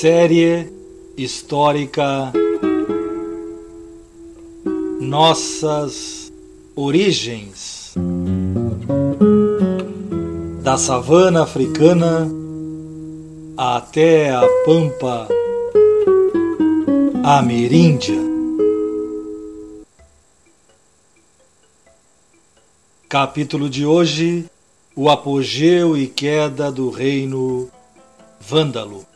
Série histórica Nossas Origens da savana africana até a pampa ameríndia. Capítulo de hoje: O apogeu e queda do reino vândalo.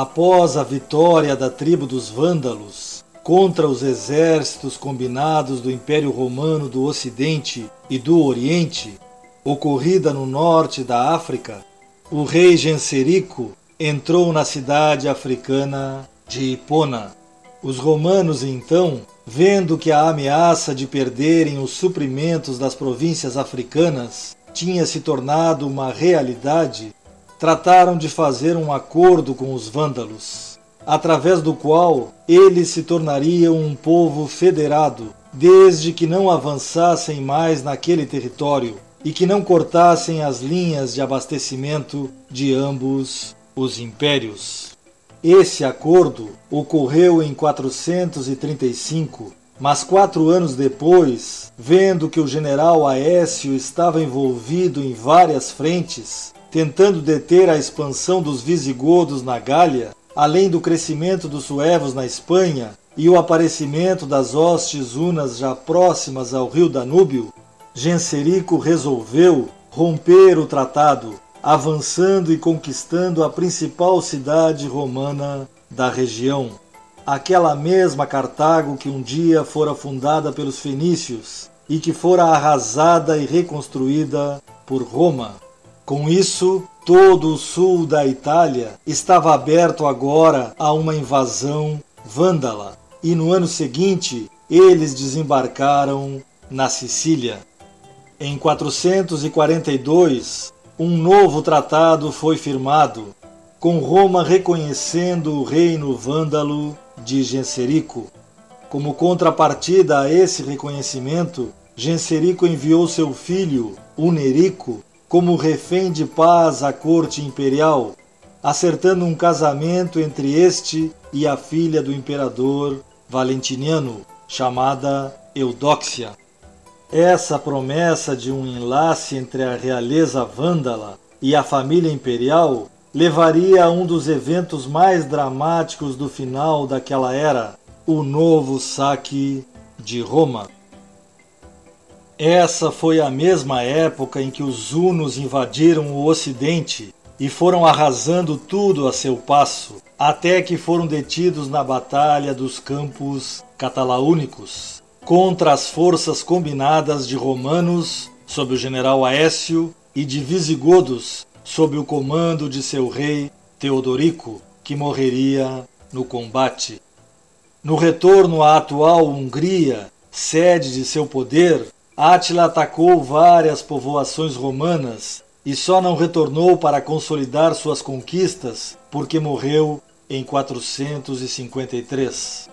Após a vitória da tribo dos Vândalos contra os exércitos combinados do Império Romano do Ocidente e do Oriente, ocorrida no norte da África, o rei Genserico entrou na cidade africana de Hipona. Os romanos, então, vendo que a ameaça de perderem os suprimentos das províncias africanas tinha se tornado uma realidade, trataram de fazer um acordo com os vândalos, através do qual eles se tornariam um povo federado, desde que não avançassem mais naquele território e que não cortassem as linhas de abastecimento de ambos os impérios. Esse acordo ocorreu em 435, mas quatro anos depois, vendo que o general Aécio estava envolvido em várias frentes, tentando deter a expansão dos visigodos na Gália, além do crescimento dos suevos na Espanha e o aparecimento das hostes unas já próximas ao rio Danúbio, Genserico resolveu romper o tratado, avançando e conquistando a principal cidade romana da região, aquela mesma Cartago que um dia fora fundada pelos fenícios e que fora arrasada e reconstruída por Roma. Com isso, todo o sul da Itália estava aberto agora a uma invasão vândala, e no ano seguinte eles desembarcaram na Sicília. Em 442, um novo tratado foi firmado, com Roma reconhecendo o reino vândalo de Genserico. Como contrapartida a esse reconhecimento, Genserico enviou seu filho, Unerico, como refém de paz à corte imperial, acertando um casamento entre este e a filha do imperador Valentiniano, chamada Eudóxia. Essa promessa de um enlace entre a realeza vândala e a família imperial levaria a um dos eventos mais dramáticos do final daquela era, o novo saque de Roma. Essa foi a mesma época em que os hunos invadiram o Ocidente e foram arrasando tudo a seu passo, até que foram detidos na Batalha dos Campos Catalaúnicos contra as forças combinadas de romanos sob o general Aécio e de visigodos sob o comando de seu rei Teodorico, que morreria no combate. No retorno à atual Hungria, sede de seu poder, Átila atacou várias povoações romanas e só não retornou para consolidar suas conquistas porque morreu em 453.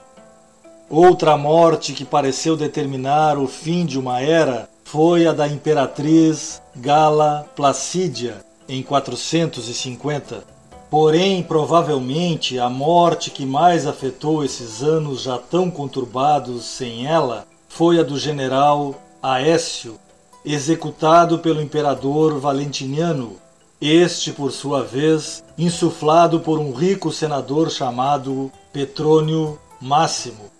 Outra morte que pareceu determinar o fim de uma era foi a da imperatriz Gala Placídia em 450. Porém, provavelmente, a morte que mais afetou esses anos já tão conturbados sem ela foi a do general Aécio, executado pelo imperador Valentiniano, este, por sua vez, insuflado por um rico senador chamado Petrônio Máximo.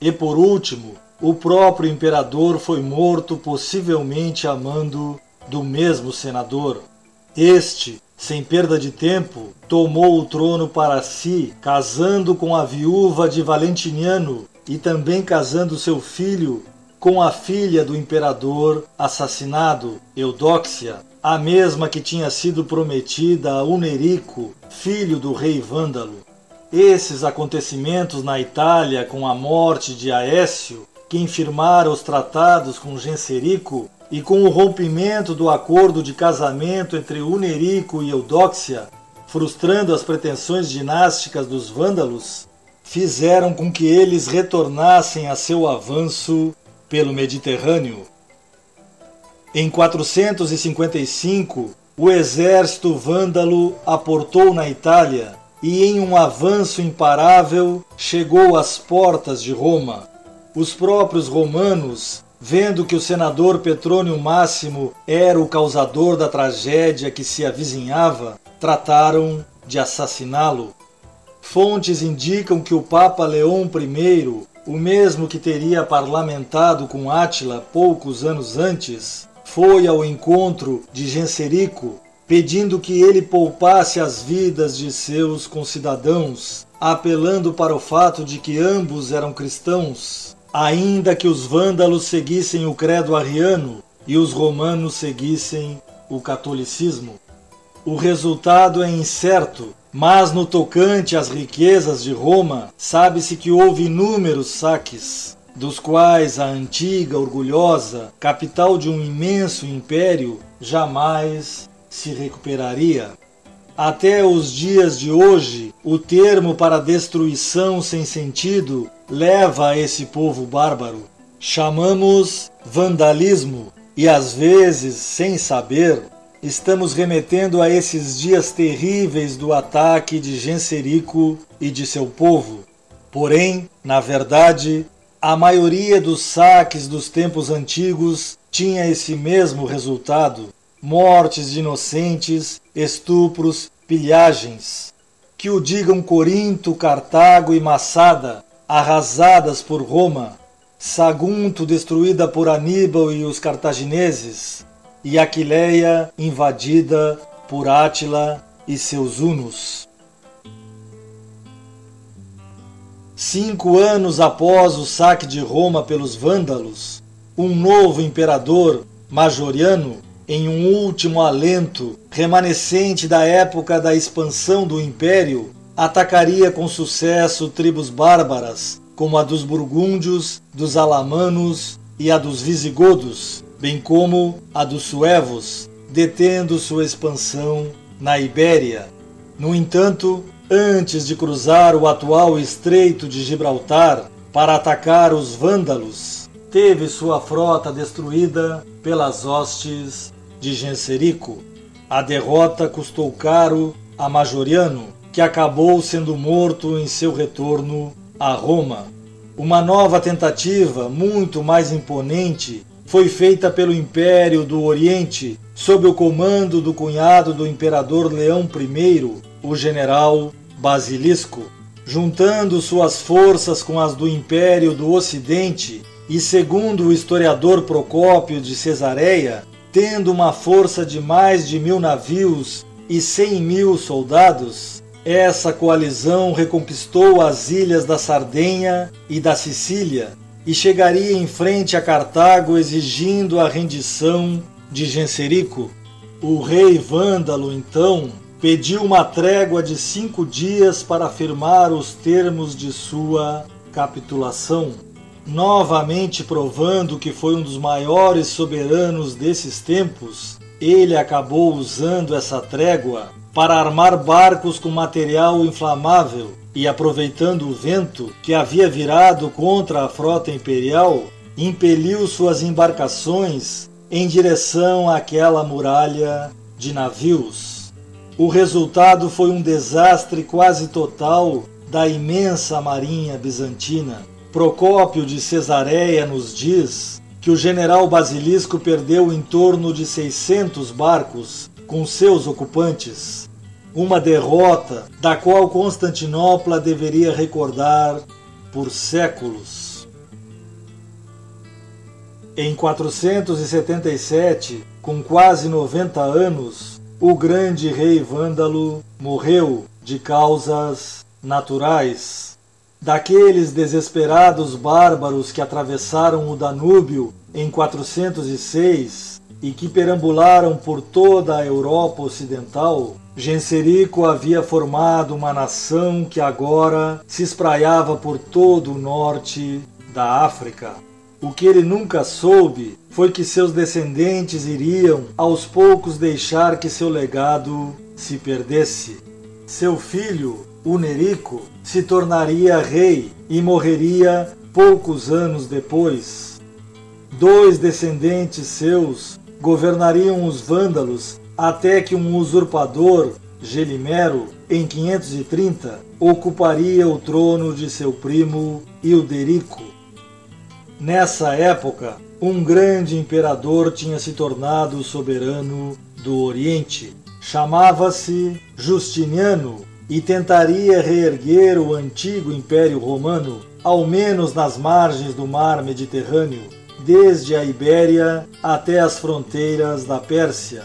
E por último, o próprio imperador foi morto, possivelmente a mando do mesmo senador. Este, sem perda de tempo, tomou o trono para si, casando com a viúva de Valentiniano e também casando seu filho com a filha do imperador assassinado, Eudóxia, a mesma que tinha sido prometida a Unerico, filho do rei Vândalo. Esses acontecimentos na Itália, com a morte de Aécio, que infirmara os tratados com Genserico, e com o rompimento do acordo de casamento entre Unerico e Eudóxia, frustrando as pretensões dinásticas dos vândalos, fizeram com que eles retornassem a seu avanço pelo Mediterrâneo. Em 455, o exército vândalo aportou na Itália e, em um avanço imparável, chegou às portas de Roma. Os próprios romanos, vendo que o senador Petrônio Máximo era o causador da tragédia que se avizinhava, trataram de assassiná-lo. Fontes indicam que o Papa Leão I, o mesmo que teria parlamentado com Átila poucos anos antes, foi ao encontro de Genserico, pedindo que ele poupasse as vidas de seus concidadãos, apelando para o fato de que ambos eram cristãos, ainda que os vândalos seguissem o credo ariano e os romanos seguissem o catolicismo. O resultado é incerto, mas no tocante às riquezas de Roma, sabe-se que houve inúmeros saques, dos quais a antiga, orgulhosa, capital de um imenso império, jamais se recuperaria. Até os dias de hoje, o termo para destruição sem sentido leva a esse povo bárbaro. Chamamos vandalismo e às vezes, sem saber, estamos remetendo a esses dias terríveis do ataque de Genserico e de seu povo. Porém, na verdade, a maioria dos saques dos tempos antigos tinha esse mesmo resultado: mortes de inocentes, estupros, pilhagens. Que o digam Corinto, Cartago e Massada, arrasadas por Roma, Sagunto destruída por Aníbal e os cartagineses, e Aquileia invadida por Átila e seus hunos. Cinco anos após o saque de Roma pelos vândalos, um novo imperador, Majoriano, em um último alento remanescente da época da expansão do império, atacaria com sucesso tribos bárbaras, como a dos burgúndios, dos alamanos e a dos visigodos, bem como a dos suevos, detendo sua expansão na Ibéria. No entanto, antes de cruzar o atual Estreito de Gibraltar para atacar os vândalos, teve sua frota destruída pelas hostes de Genserico. A derrota custou caro a Majoriano, que acabou sendo morto em seu retorno a Roma. Uma nova tentativa, muito mais imponente, foi feita pelo Império do Oriente sob o comando do cunhado do imperador Leão I, o general Basilisco, juntando suas forças com as do Império do Ocidente e, segundo o historiador Procópio de Cesareia, tendo uma força de mais de mil navios e cem mil soldados, essa coalizão reconquistou as ilhas da Sardenha e da Sicília e chegaria em frente a Cartago exigindo a rendição de Genserico. O rei Vândalo, então, pediu uma trégua de cinco dias para afirmar os termos de sua capitulação, novamente provando que foi um dos maiores soberanos desses tempos. Ele acabou usando essa trégua para armar barcos com material inflamável e aproveitando o vento que havia virado contra a frota imperial, impeliu suas embarcações em direção àquela muralha de navios. O resultado foi um desastre quase total da imensa marinha bizantina. Procópio de Cesareia nos diz que o general Basilisco perdeu em torno de 600 barcos com seus ocupantes uma derrota da qual Constantinopla deveria recordar por séculos. Em 477, com quase 90 anos, o grande rei vândalo morreu de causas naturais. daqueles desesperados bárbaros que atravessaram o Danúbio em 406 e que perambularam por toda a Europa Ocidental, Genserico havia formado uma nação que agora se espraiava por todo o norte da África. O que ele nunca soube foi que seus descendentes iriam aos poucos deixar que seu legado se perdesse. Seu filho, Unerico, se tornaria rei e morreria poucos anos depois. Dois descendentes seus governariam os vândalos até que um usurpador, Gelimero, em 530, ocuparia o trono de seu primo Ilderico. Nessa época, um grande imperador tinha se tornado soberano do Oriente. Chamava-se Justiniano e tentaria reerguer o antigo Império Romano, ao menos nas margens do mar Mediterrâneo, desde a Ibéria até as fronteiras da Pérsia.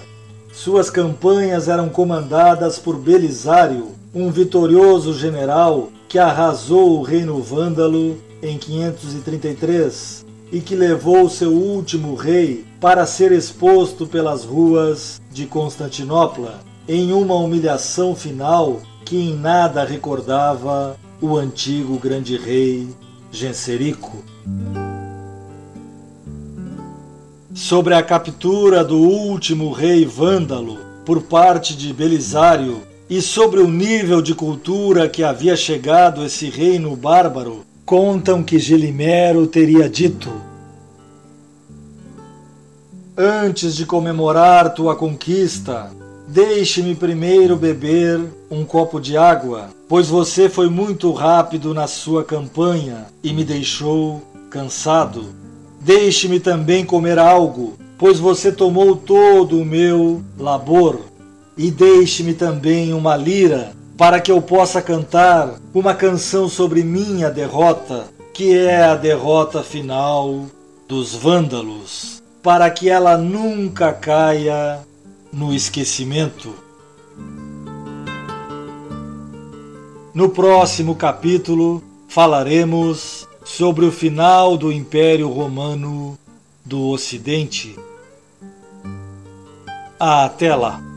Suas campanhas eram comandadas por Belisário, um vitorioso general que arrasou o reino vândalo em 533 e que levou seu último rei para ser exposto pelas ruas de Constantinopla em uma humilhação final que em nada recordava o antigo grande rei Genserico. Sobre a captura do último rei vândalo por parte de Belisário e sobre o nível de cultura que havia chegado esse reino bárbaro, contam que Gelimero teria dito: Antes de comemorar tua conquista, Deixe-me primeiro beber um copo de água, pois você foi muito rápido na sua campanha e me deixou cansado. Deixe-me também comer algo, pois você tomou todo o meu labor. E deixe-me também uma lira, para que eu possa cantar uma canção sobre minha derrota, que é a derrota final dos vândalos, para que ela nunca caia no esquecimento. No próximo capítulo falaremos sobre o final do Império Romano do Ocidente. Até lá!